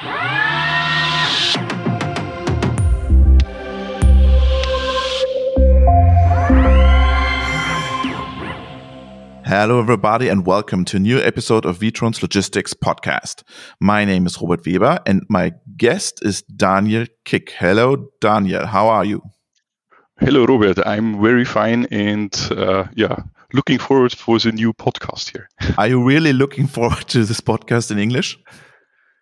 Hello, everybody, and welcome to a new episode of Witron's Logistics Podcast. My name is Robert Weber, and my guest is Daniel Kick. Hello, Daniel. How are you? Hello, Robert. I'm very fine, and uh, yeah, looking forward for the new podcast here. are you really looking forward to this podcast in English?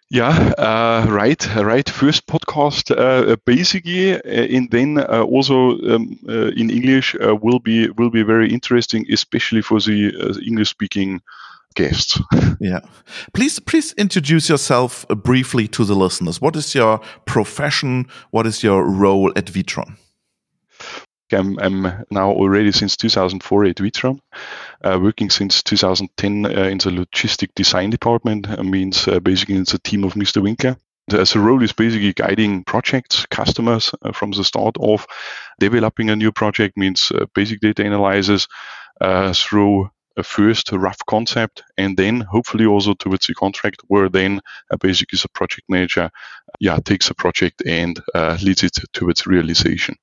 Yeah, uh, right, right. First podcast, uh, basically, uh, and then uh, also um, uh, in English uh, will be will be very interesting, especially for the English speaking guests. yeah, please please introduce yourself briefly to the listeners. What is your profession? What is your role at Witron? I'm, I'm now already since 2004 at Witron, uh, working since 2010 uh, in the logistic design department. Uh, means uh, basically it's a team of Mr. Winkler. The, a role is basically guiding projects, customers uh, from the start of developing a new project means uh, basic data analysis through a first rough concept and then hopefully also towards the contract where then uh, basically the project manager yeah takes a project and uh, leads it towards realization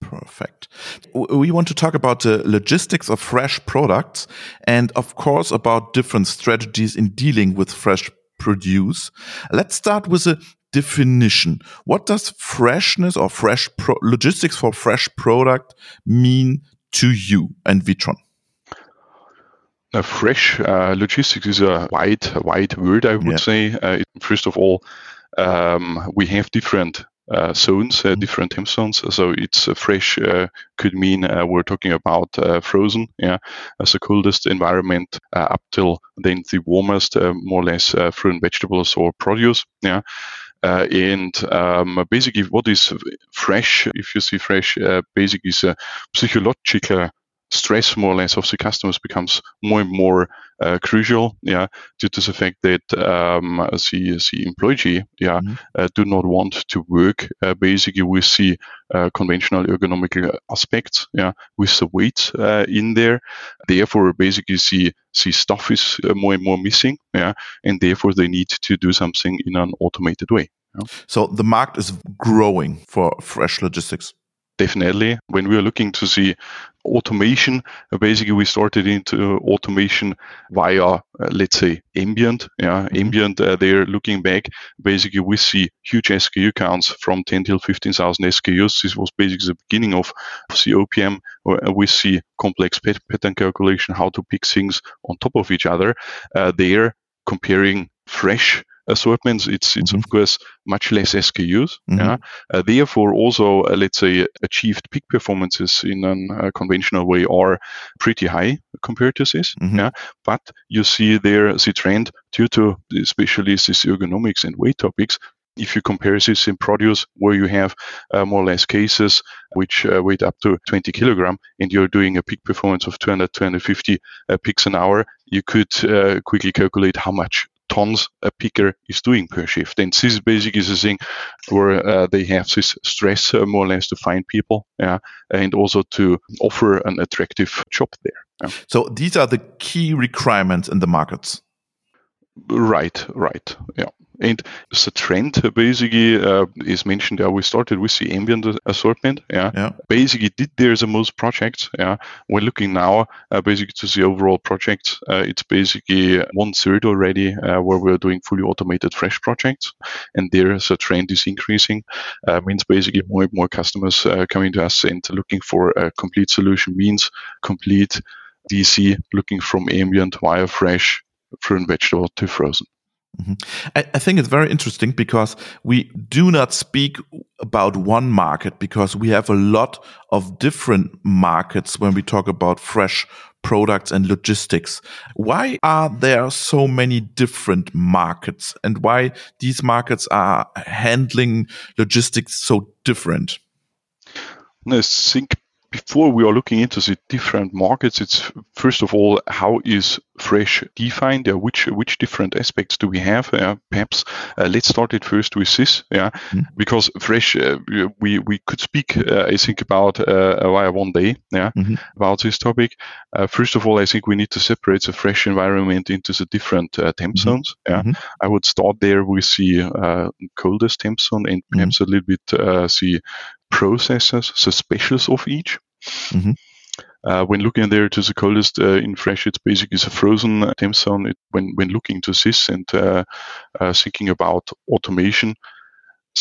Perfect. We want to talk about the logistics of fresh products and, of course, about different strategies in dealing with fresh produce. Let's start with a definition. What does freshness or fresh logistics for fresh product mean to you and Witron? A fresh uh, logistics is a wide, wide word, I would yeah. say. Uh, first of all, um, we have different uh, zones, uh, mm-hmm. different time zones. So it's uh, fresh uh, could mean uh, we're talking about uh, frozen, yeah, as the coldest environment up till then the warmest, more or less fruit and vegetables or produce, yeah. and um, basically, what is fresh? If you see fresh, basically is a psychological stress more or less of the customers becomes more and more uh, crucial yeah due to the fact that um, the, the employee yeah mm-hmm. uh, do not want to work uh, basically with the uh, conventional ergonomic aspects yeah with the weight uh, in there therefore basically the the stuff is uh, more and more missing yeah and therefore they need to do something in an automated way yeah? so the market is growing for fresh logistics definitely. When we are looking to see automation uh, basically we started into automation via uh, let's say ambient yeah mm-hmm. ambient uh, they're looking back basically we see huge sku counts from 10 till 15000 skus this was basically the beginning of copm uh, we see complex pattern calculation how to pick things on top of each other. Uh, they're comparing fresh assortments, it's it's mm-hmm. of course much less SKUs. Mm-hmm. Yeah? Uh, therefore, also uh, let's say achieved peak performances in a uh, conventional way are pretty high compared to this. Mm-hmm. Yeah, but you see there the trend due to especially these ergonomics and weight topics if you compare this in produce where you have uh, more or less cases which uh, weight up to 20 kilogram and you're doing a peak performance of 200 250 uh, peaks an hour you could uh, quickly calculate how much tons a picker is doing per shift. And this is basically the thing where uh, they have this stress uh, more or less to find people, yeah, and also to offer an attractive job there. Yeah. So these are the key requirements in the markets. Right, right, yeah. And the trend basically uh, is mentioned there. We started with the ambient assortment. Yeah. yeah. Basically, did there's the most projects. Yeah. We're looking now uh, basically to the overall project. Uh, it's basically one third already uh, where we're doing fully automated fresh projects, and there the trend is increasing. Uh, means basically more and more customers uh, coming to us and looking for a complete solution. Means complete DC, looking from ambient via fresh fruit and vegetable to frozen. Mm-hmm. I, I, think it's very interesting because we do not speak about one market because we have a lot of different markets when we talk about fresh products and logistics. Why are there so many different markets and why these markets are handling logistics so different? I think before we are looking into the different markets, it's first of all how is fresh defined? Uh, which which different aspects do we have? Uh, perhaps uh, let's start it first with this, yeah, mm-hmm. because fresh uh, we we could speak uh, I think about uh, via one day, yeah, mm-hmm. about this topic. first of all, I think we need to separate the fresh environment into the different temp mm-hmm. zones. Yeah, mm-hmm. I would start there with the coldest temp zone and mm-hmm. perhaps a little bit the processes, the specials of each. Mm-hmm. Uh, when looking there to the coldest uh, in fresh, it's basically a frozen temp zone. It, when when looking to this and uh, uh, thinking about automation,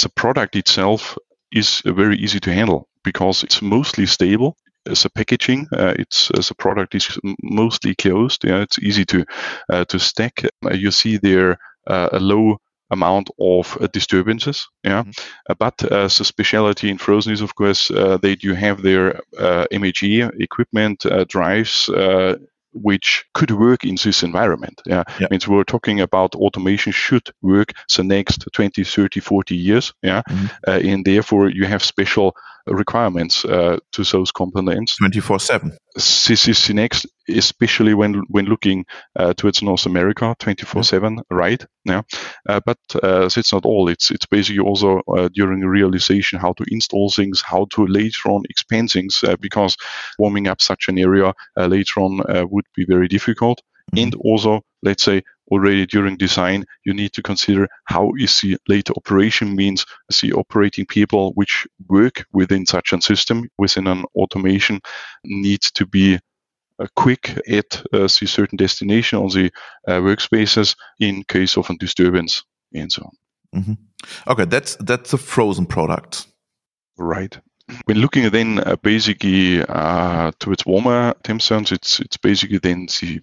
the product itself is very easy to handle because it's mostly stable. As a packaging, uh, it's as a product is mostly closed. Yeah, it's easy to uh, to stack. you see there a low amount of uh, disturbances. Yeah, mm-hmm. uh, but uh, the specialty in Frozen is, of course, uh, that you have their uh, MAG equipment, uh, drives, which could work in this environment. Yeah, yeah. means we're talking about automation should work the next 20, 30, 40 years. Yeah, mm-hmm. and therefore you have special requirements uh, to those components. 24 7. This is next, especially when when looking uh, towards North America, 24 7, right? Yeah. Uh, but uh, that's not all. It's it's basically also uh, during realization how to install things, how to later on expand things, uh, because warming up such an area later on would be very difficult. Mm-hmm. And also, let's say, already during design, you need to consider how is the later operation means the operating people which work within such a system within an automation needs to be uh, quick at uh, certain destination on the uh, workspaces in case of a disturbance and so on. Mm-hmm. Okay, that's that's a frozen product. Right. When looking then uh, basically uh, towards warmer temp zones, it's it's basically then the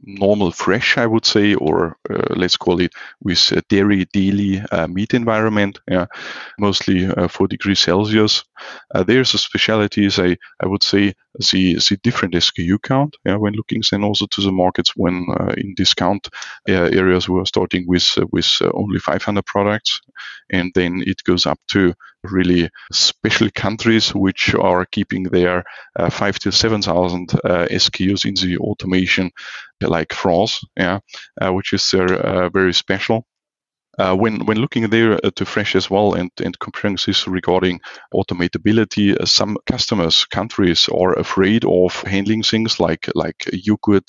normal fresh, I would say, or uh, let's call it with dairy daily uh, meat environment, yeah, mostly uh, 4 degrees Celsius. Uh, there's a speciality is I, I would say, the, the different SKU count yeah, when looking then also to the markets when in discount areas we are starting with with only 500 products, and then it goes up to really special countries which are keeping their uh, five to seven thousand uh, SKUs in the automation, like France, yeah, uh, which is uh, very special. Uh, when when looking there uh, to Fresh as well and, and comparing this regarding automatability, uh, some customers, countries are afraid of handling things like like yogurt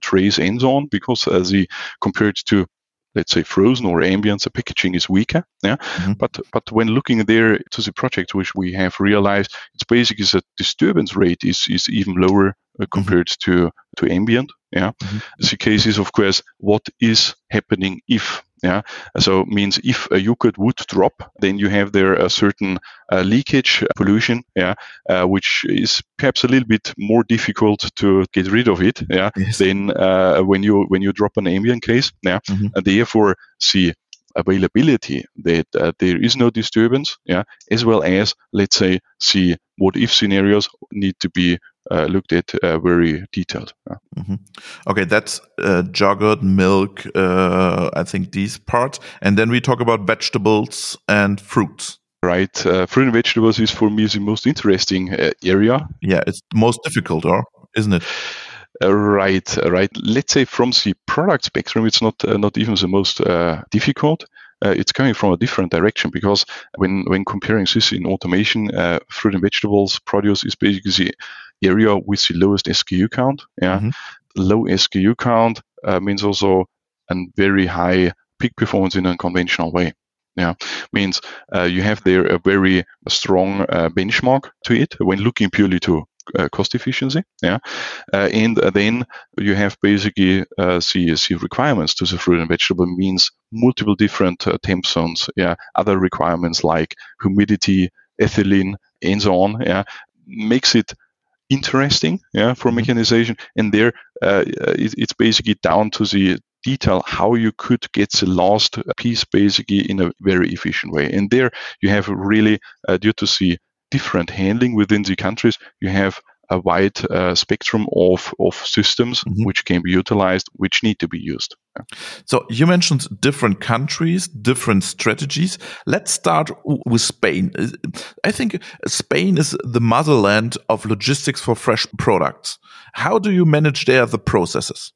trays and so on because the compared to let's say frozen or ambient, the packaging is weaker. Yeah. Mm-hmm. But but when looking there to the project, which we have realized, it's basically the disturbance rate is is even lower uh, mm-hmm. compared mm-hmm. to to ambient. Yeah. Mm-hmm. The case is of course what is happening if yeah, so means if a yogurt would drop, then you have there a certain uh, leakage pollution, yeah, uh, which is perhaps a little bit more difficult to get rid of it, yeah, yes. than uh, when you when you drop an ambient case, yeah, mm-hmm. and therefore see availability that uh, there is no disturbance, yeah, as well as let's say see what if scenarios need to be uh, looked at uh, very detailed. Mm-hmm. Okay, that's uh, yogurt, milk, uh, I think these parts. And then we talk about vegetables and fruits. Right. Uh, fruit and vegetables is for me the most interesting uh, area. Yeah, it's most difficult, or isn't it? right, right. Let's say from the product spectrum, it's not not even the most difficult. Uh, it's coming from a different direction because when when comparing this in automation, uh, fruit and vegetables produce is basically the area with the lowest SKU count. Yeah, mm-hmm. low SKU count uh, means also a very high peak performance in a conventional way. Yeah, means uh, you have there a very strong uh, benchmark to it when looking purely to uh, cost efficiency. Yeah, uh, and then you have basically uh, the, the requirements to the fruit and vegetable means multiple different uh, temp zones. Yeah, other requirements like humidity, ethylene, and so on. Yeah, makes it interesting. Yeah, for mm-hmm. mechanization, and there uh, it, it's basically down to the detail how you could get the last piece basically in a very efficient way. And there you have really, uh, due to the different handling within the countries. You have a wide uh, spectrum of, of systems mm-hmm. which can be utilized, which need to be used. So you mentioned different countries, different strategies. Let's start with Spain. I think Spain is the motherland of logistics for fresh products. How do you manage there the processes?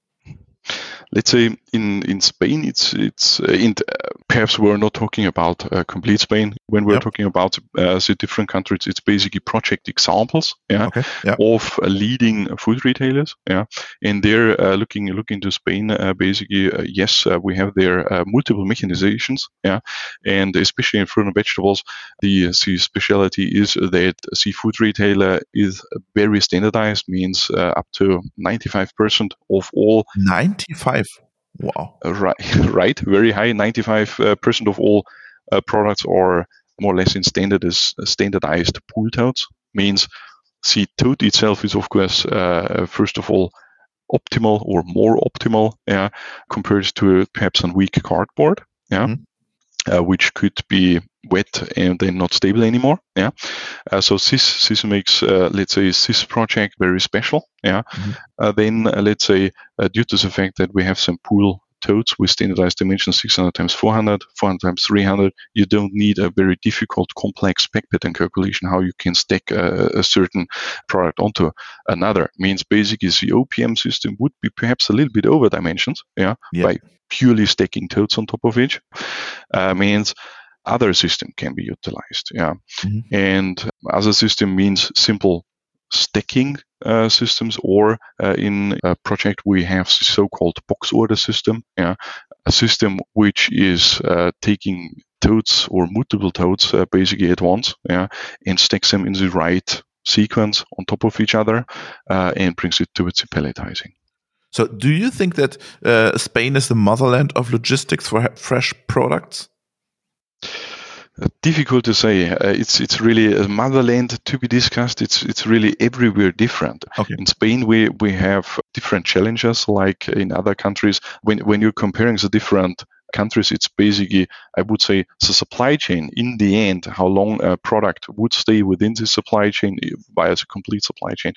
Let's say in in Spain, it's it's uh, in, uh, perhaps we're not talking about uh, complete Spain when we're yep. talking about uh, the different countries. It's basically project examples, yeah, okay. yep. of uh, leading food retailers, yeah, and they're uh, looking looking to Spain. basically, yes, we have there multiple mechanizations, yeah, and especially in fruit and vegetables, the the specialty is that seafood retailer is very standardized, means up to 95% of all 95 Wow. Uh, right, right. Very high. 95% uh, of all uh, products are more or less in standard is standardized pool totes. Means the tote itself is, of course, first of all, optimal or more optimal yeah, compared to perhaps on weak cardboard. Yeah. Mm-hmm. Uh, which could be wet and then not stable anymore. Yeah. Uh, so this this makes uh, let's say this project very special. Yeah. Mm-hmm. Uh, then uh, let's say uh, due to the fact that we have some pool totes with standardized dimensions 600 times 400, 400 times 300, you don't need a very difficult, complex spec pattern calculation how you can stack a, a certain product onto another. Means basically the OPM system would be perhaps a little bit over dimensioned, yeah, yeah. by purely stacking totes on top of each. Uh, means other system can be utilized. Yeah. Mm-hmm. And other system means simple stacking uh, systems, or uh, in a project we have the so-called box order system, yeah, a system which is uh, taking totes or multiple totes uh, basically at once, yeah, and stacks them in the right sequence on top of each other, uh, and brings it towards the palletizing. So, do you think that uh, Spain is the motherland of logistics for fresh products? Difficult to say. Uh, it's it's really a motherland to be discussed. It's it's really everywhere different. Okay. In Spain, we we have different challenges, like in other countries. When when you're comparing the different countries, it's basically, I would say, the supply chain. In the end, how long a product would stay within the supply chain via the complete supply chain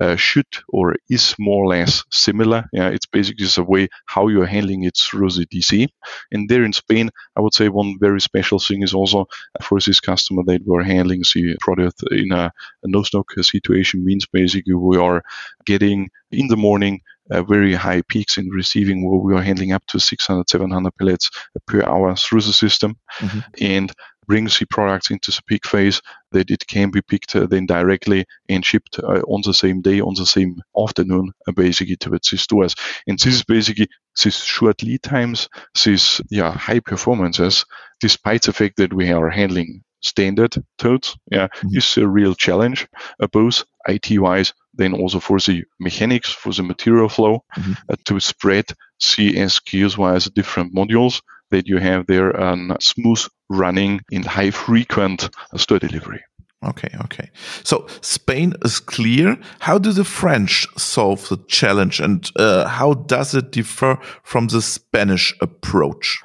uh, should or is more or less similar. Yeah, it's basically a way how you're handling it through the DC. And there in Spain, I would say one very special thing is also for this customer that we're handling the product in a, a no stock situation means basically we are getting in the morning very high peaks in receiving where we are handling up to 600, 700 pallets per hour through the system mm-hmm. and brings the products into the peak phase that it can be picked uh, then directly and shipped uh, on the same day, on the same afternoon, uh, basically to its stores. And this is basically these short lead times, these yeah, high performances, despite the fact that we are handling standard totes, yeah, mm-hmm. is a real challenge, uh, both IT wise, then also for the mechanics, for the material flow, mm-hmm. uh, to spread CSQs wise different modules that you have there and smooth running in high frequent store delivery. Okay, okay. So Spain is clear. How do the French solve the challenge and uh, how does it differ from the Spanish approach?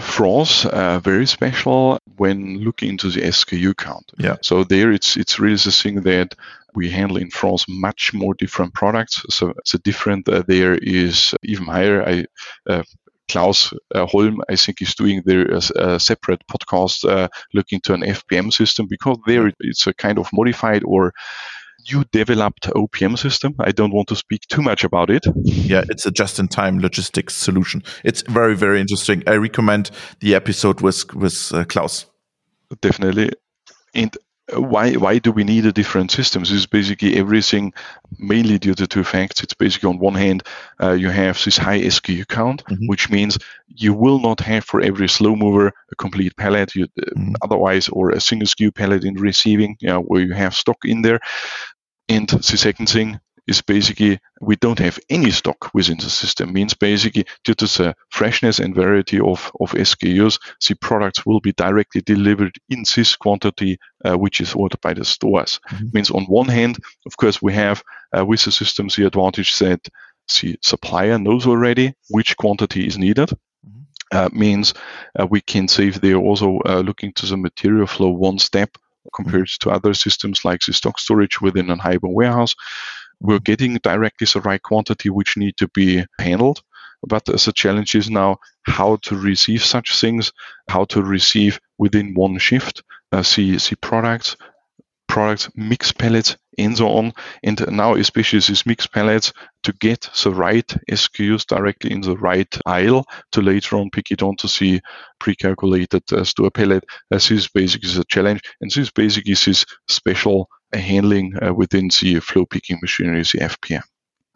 France uh, very special when looking into the SKU count. Yeah. So there, it's it's really the thing that we handle in France much more different products. So it's a different uh, there is even higher. I uh, Klaus uh, Holm, I think, is doing there a, a separate podcast uh, looking to an FPM system because there it's a kind of modified or you developed OPM system. I don't want to speak too much about it. Yeah, it's a just-in-time logistics solution. It's very, very interesting. I recommend the episode with with uh, Klaus. Definitely. And why why do we need a different systems? This is basically everything mainly due to two facts. It's basically on one hand, uh, you have this high SKU count, mm-hmm. which means you will not have for every slow mover a complete pallet, you, uh, mm-hmm. otherwise, or a single SKU pallet in receiving, you know, where you have stock in there. And the second thing is basically we don't have any stock within the system. Means basically due to the freshness and variety of, of SKUs, the products will be directly delivered in this quantity uh, which is ordered by the stores. Mm-hmm. Means on one hand, of course, we have uh, with the systems the advantage that the supplier knows already which quantity is needed. Mm-hmm. Uh, means uh, we can save there also uh, looking to the material flow one step compared mm-hmm. to other systems like the stock storage within an high-bay warehouse. We're getting directly the right quantity which need to be handled. But the challenge is now how to receive such things, how to receive within one shift, uh, see see products, products, mix pallets, and so on. And now, especially these mix pallets, to get the right SKUs directly in the right aisle to later on pick it on to see pre-calculated uh, store pallet. Uh, this is basically the challenge, and this basically is this special handling uh, within the flow picking machinery, the FPM.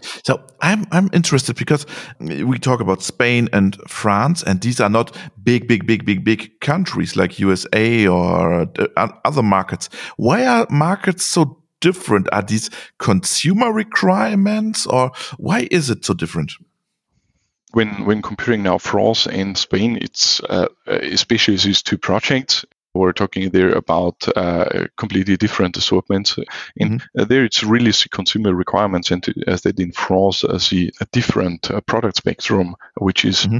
So I'm I'm interested because we talk about Spain and France, and these are not big, big, big, big, big countries like USA or uh, other markets. Why are markets so different? Are these consumer requirements, or why is it so different? When when comparing now France and Spain, it's uh, especially these two projects we're talking there about uh, completely different assortments. In mm-hmm. uh, there, it's really the consumer requirements, and as they in France, uh, see a different uh, product spectrum, which is mm-hmm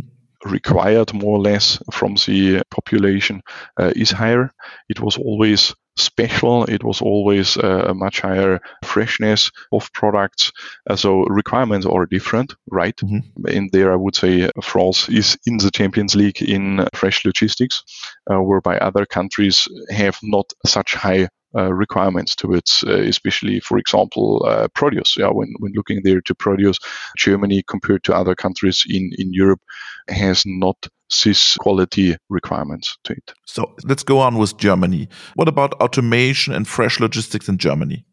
required more or less from the population uh, is higher. It was always special. It was always uh, a much higher freshness of products. Uh, so requirements are different, right? Mm-hmm. In there, I would say France is in the Champions League in fresh logistics, uh, whereby other countries have not such high uh, requirements towards, uh, especially, for example, uh, produce. Yeah, when, when looking there to produce, Germany compared to other countries in, in Europe has not this quality requirements to it. So let's go on with Germany. What about automation and fresh logistics in Germany?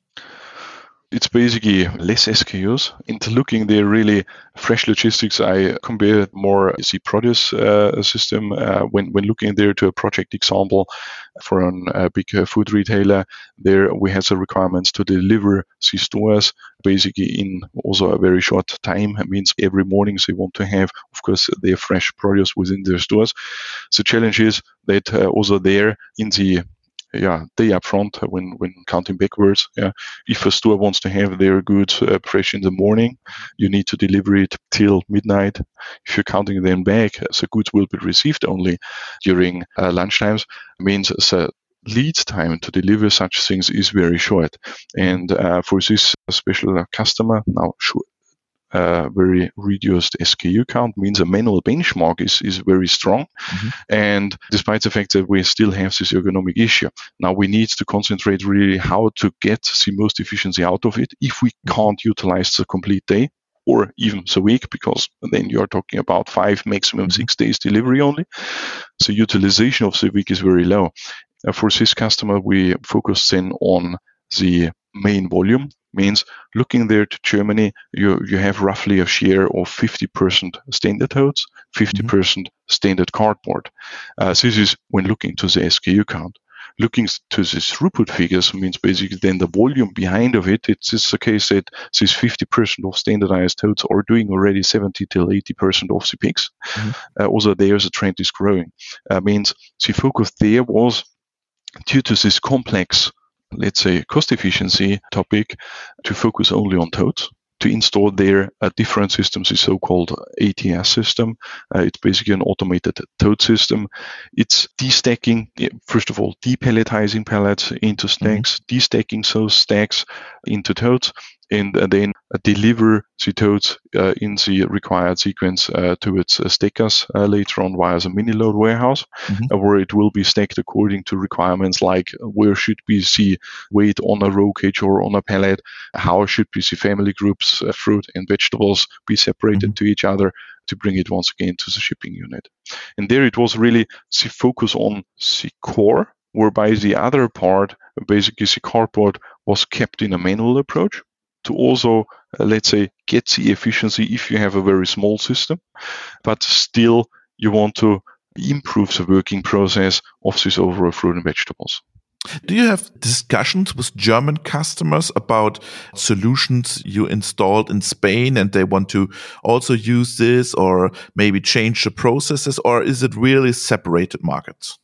It's basically less SKUs. Into looking there, really fresh logistics, I compare more the produce uh, system uh, when when looking there to a project example for a uh, big uh, food retailer. There we have the requirements to deliver the stores basically in also a very short time. It means every morning they want to have, of course, their fresh produce within their stores. The challenge is that uh, also there in the yeah, day up front when, when counting backwards. Yeah. If a store wants to have their goods uh, fresh in the morning, you need to deliver it till midnight. If you're counting them back, the goods will be received only during uh, lunchtimes. Means the lead time to deliver such things is very short. And uh, for this special customer, now sure, uh, very reduced SKU count means a manual benchmark is, is very strong. Mm-hmm. And despite the fact that we still have this ergonomic issue, now we need to concentrate really how to get the most efficiency out of it if we mm-hmm. can't utilize the complete day or even the week, because then you're talking about five, maximum mm-hmm. six days delivery only. So utilization of the week is very low. Uh, for this customer, we focus then on the main volume means looking there to Germany, you, you have roughly a share of 50% standard totes, 50% mm hmm standard cardboard. Uh, so this is when looking to the SKU count. Looking to the throughput figures means basically then the volume behind of it. It's just the case that this 50% of standardized totes are doing already 70 till 80% of the picks. Mm-hmm. Uh, also, there's a trend is growing. Uh, means the focus there was due to this complex let's say, cost efficiency topic to focus only on totes to install there a different systems, the so-called ATS system. Uh, it's basically an automated tote system. It's destacking, first of all, depalletizing pallets into stacks, mm-hmm. destacking those stacks into totes, and then deliver the totes uh, in the required sequence uh, to its uh, stackers later on via the mini load warehouse, mm-hmm. where it will be stacked according to requirements like where should be the weight on a roll cage or on a pallet, how should be the family groups, fruit and vegetables be separated mm-hmm. to each other to bring it once again to the shipping unit. And there it was really the focus on the core, whereby the other part, basically the cardboard, was kept in a manual approach to also, uh, let's say, get the efficiency if you have a very small system, but still you want to improve the working process of this overall fruit and vegetables. Do you have discussions with German customers about solutions you installed in Spain and they want to also use this or maybe change the processes, or is it really separated markets?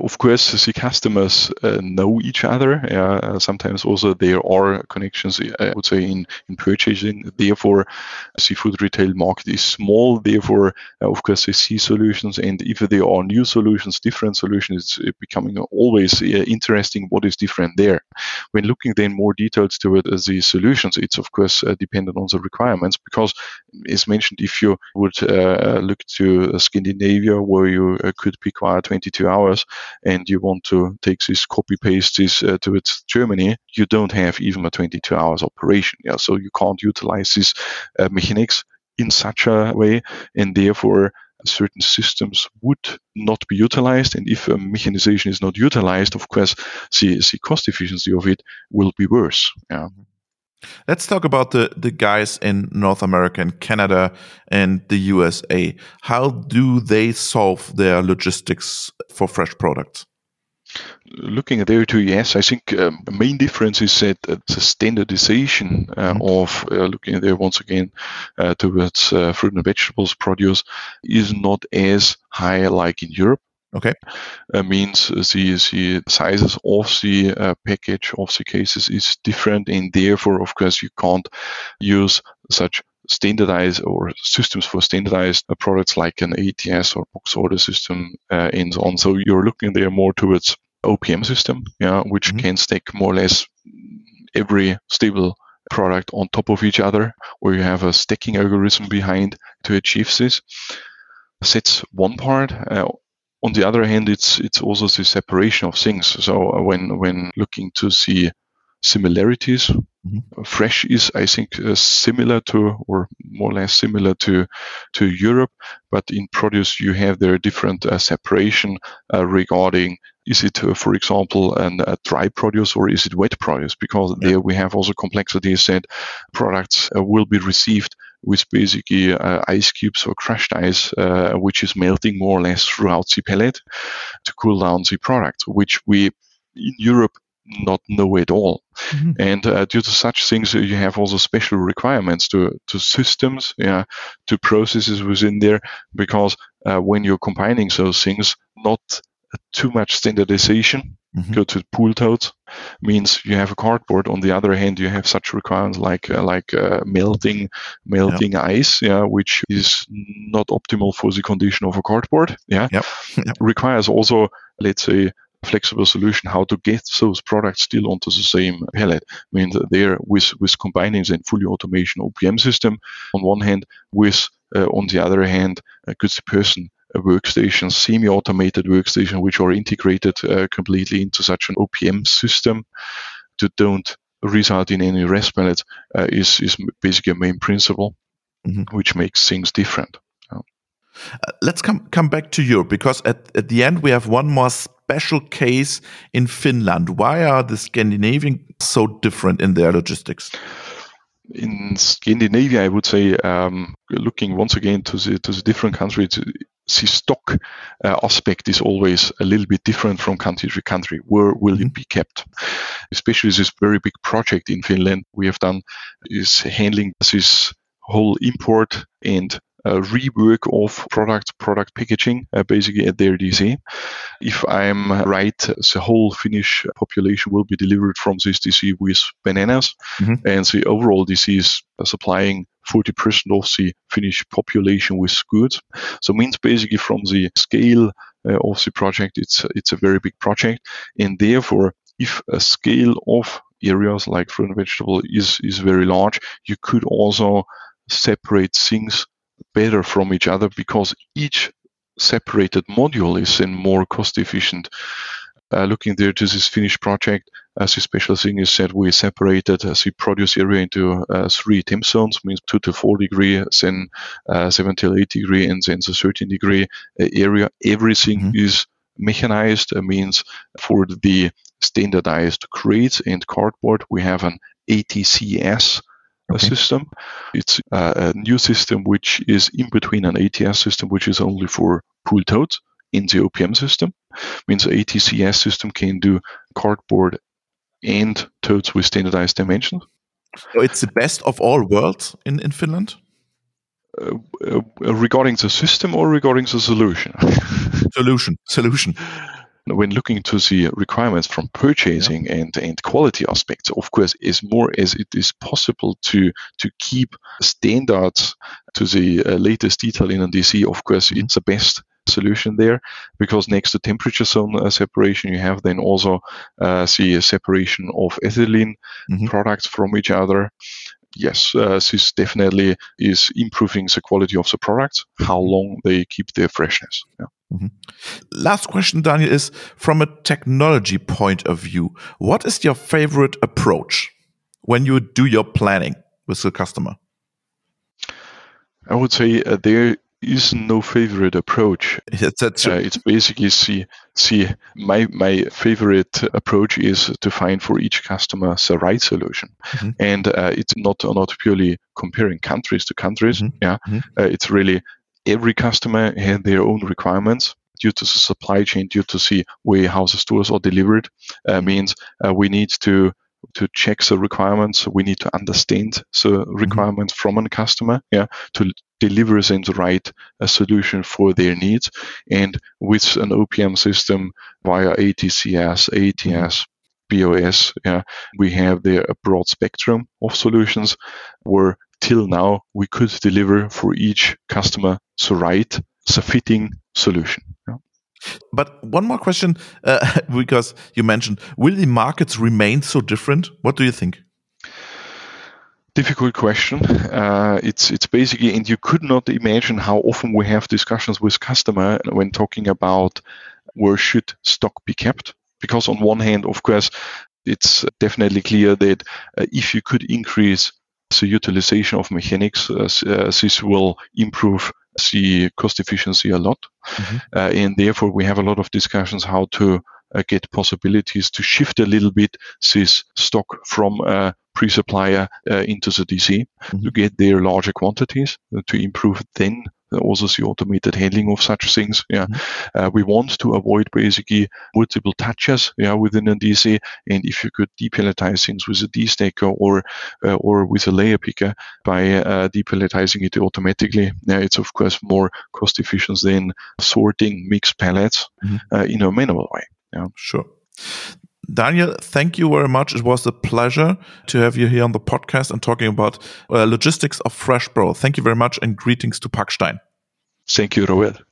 Of course, the customers uh, know each other. Uh, sometimes also there are connections, uh, I would say, in, in purchasing. Therefore, the food retail market is small. Therefore, uh, of course, they see solutions. And if there are new solutions, different solutions, it's becoming always uh, interesting what is different there. When looking then more details to it as the solutions, it's of course uh, dependent on the requirements because, as mentioned, if you would look to Scandinavia where you could require 22 hours, and you want to take this copy paste this uh, Germany, you don't have even a 22 hours operation. Yeah, so you can't utilize this uh, mechanics in such a way, and therefore certain systems would not be utilized. And if a mechanization is not utilized, of course, the, the cost efficiency of it will be worse. Yeah. Let's talk about the, the guys in North America and Canada and the USA. How do they solve their logistics for fresh products? Looking at there too, yes, I think um, the main difference is that uh, the standardization uh, mm-hmm. of uh, looking there once again uh, towards uh, fruit and vegetables produce is not as high like in Europe. Okay. Uh, means the, the sizes of the uh, package of the cases is different, and therefore, of course, you can't use such standardized or systems for standardized uh, products like an ATS or box order system uh, and so on. So you're looking there more towards OPM system, yeah, which mm-hmm. can stack more or less every stable product on top of each other, where you have a stacking algorithm behind to achieve this. That's one part. Uh, on the other hand, it's it's also the separation of things. So uh, when when looking to see similarities, mm-hmm. fresh is I think uh, similar to or more or less similar to to Europe, but in produce you have there different uh, separation uh, regarding is it, uh, for example, an, a dry produce or is it wet produce? Because yeah. there we have also complexities that products uh, will be received with basically uh, ice cubes or crushed ice, uh, which is melting more or less throughout the pallet to cool down the product, which we in Europe not know at all. Mm-hmm. And uh, due to such things, uh, you have also special requirements to, to systems, yeah, to processes within there, because uh, when you're combining those things, not too much standardization mm-hmm. go to pool totes means you have a cardboard on the other hand you have such requirements like uh, like uh, melting melting yep. ice yeah which is not optimal for the condition of a cardboard yeah yep. Yep. requires also let's say flexible solution how to get those products still onto the same pallet. I mean, there with with combining the fully automation OPM system on one hand, with uh, on the other hand, a good person workstations, semi-automated workstations, which are integrated uh, completely into such an OPM system to don't result in any rest pallets uh, is, is basically a main principle, mm-hmm. which makes things different. Uh, let's come come back to Europe because at, at the end we have one more special case in Finland. Why are the Scandinavian so different in their logistics? In Scandinavia, I would say, um, looking once again to the to the different countries, the stock uh, aspect is always a little bit different from country to country. Where will mm-hmm. it be kept? Especially this very big project in Finland we have done is handling this whole import and uh, rework of product product packaging uh, basically at their DC. If I'm right, the whole Finnish population will be delivered from this DC with bananas, mm-hmm. and the overall DC is supplying 40% of the Finnish population with goods. So means basically from the scale uh, of the project, it's it's a very big project, and therefore, if a scale of areas like fruit and vegetable is is very large, you could also separate things better from each other because each separated module is then more cost efficient. Uh, looking there to this Finnish project, as a special thing is that we separated uh, the produce area into uh, three temp zones, means 2 to 4 degree, then uh, 7 to 8 degree, and then the 13 degree uh, area. Everything mm-hmm. is mechanized, uh, means for the standardized crates and cardboard, we have an ATCS okay. system. It's a new system which is in between an ATS system, which is only for pool totes in the OPM system. Means the ATCS system can do cardboard and totes with standardized dimensions. So it's the best of all worlds in, in Finland? Uh, uh, regarding the system or regarding the solution? solution, solution. When looking to the requirements from purchasing yeah. and, and quality aspects, of course, as more as it is possible to to keep standards to the uh, latest detail in NDC, of course, mm-hmm. it's the best solution there because next to temperature zone uh, separation you have then also uh, the separation of ethylene mm-hmm. products from each other yes, uh, this definitely is improving the quality of the products, how long they keep their freshness. Yeah. Mm-hmm. Last question, Daniel, is from a technology point of view, what is your favorite approach when you do your planning with the customer? I would say uh, there is no favorite approach. That's uh, it's basically see see my my favorite approach is to find for each customer the right solution, mm-hmm. and uh, it's not not purely comparing countries to countries. Mm-hmm. Yeah, mm-hmm. Uh, it's really every customer had their own requirements due to the supply chain, due to the way how the stores are delivered. Uh, means uh, we need to to check the requirements. We need to understand the mm-hmm. requirements mm-hmm. from a customer, yeah, to deliver them the right uh, solution for their needs. And with an OPM system via ATCS, ATS, BOS, yeah, we have there a broad spectrum of solutions where till now we could deliver for each customer the right, the fitting solution. Yeah. But one more question, uh, because you mentioned, will the markets remain so different? What do you think? difficult question. Uh, it's it's basically, and you could not imagine how often we have discussions with customer when talking about where should stock be kept. Because on one hand, of course, it's definitely clear that uh, if you could increase the utilization of mechanics, uh, uh this will improve the cost efficiency a lot, mm-hmm. Uh, and therefore we have a lot of discussions how to uh, get possibilities to shift a little bit this stock from a pre-supplier uh, into the DC mm-hmm. to get their larger quantities uh, to improve then also the automated handling of such things. Yeah, mm-hmm. uh, we want to avoid basically multiple touches. Yeah, within a DC, and if you could depalletize things with a destacker or uh, or with a layer picker by uh, depalletizing it automatically, yeah, it's of course more cost efficient than sorting mixed pallets mm-hmm. Uh, in a manual way. Yeah, sure. Daniel, thank you very much. It was a pleasure to have you here on the podcast and talking about uh, logistics of Fresh Pro. Thank you very much and greetings to Parkstein. Thank you, Robert.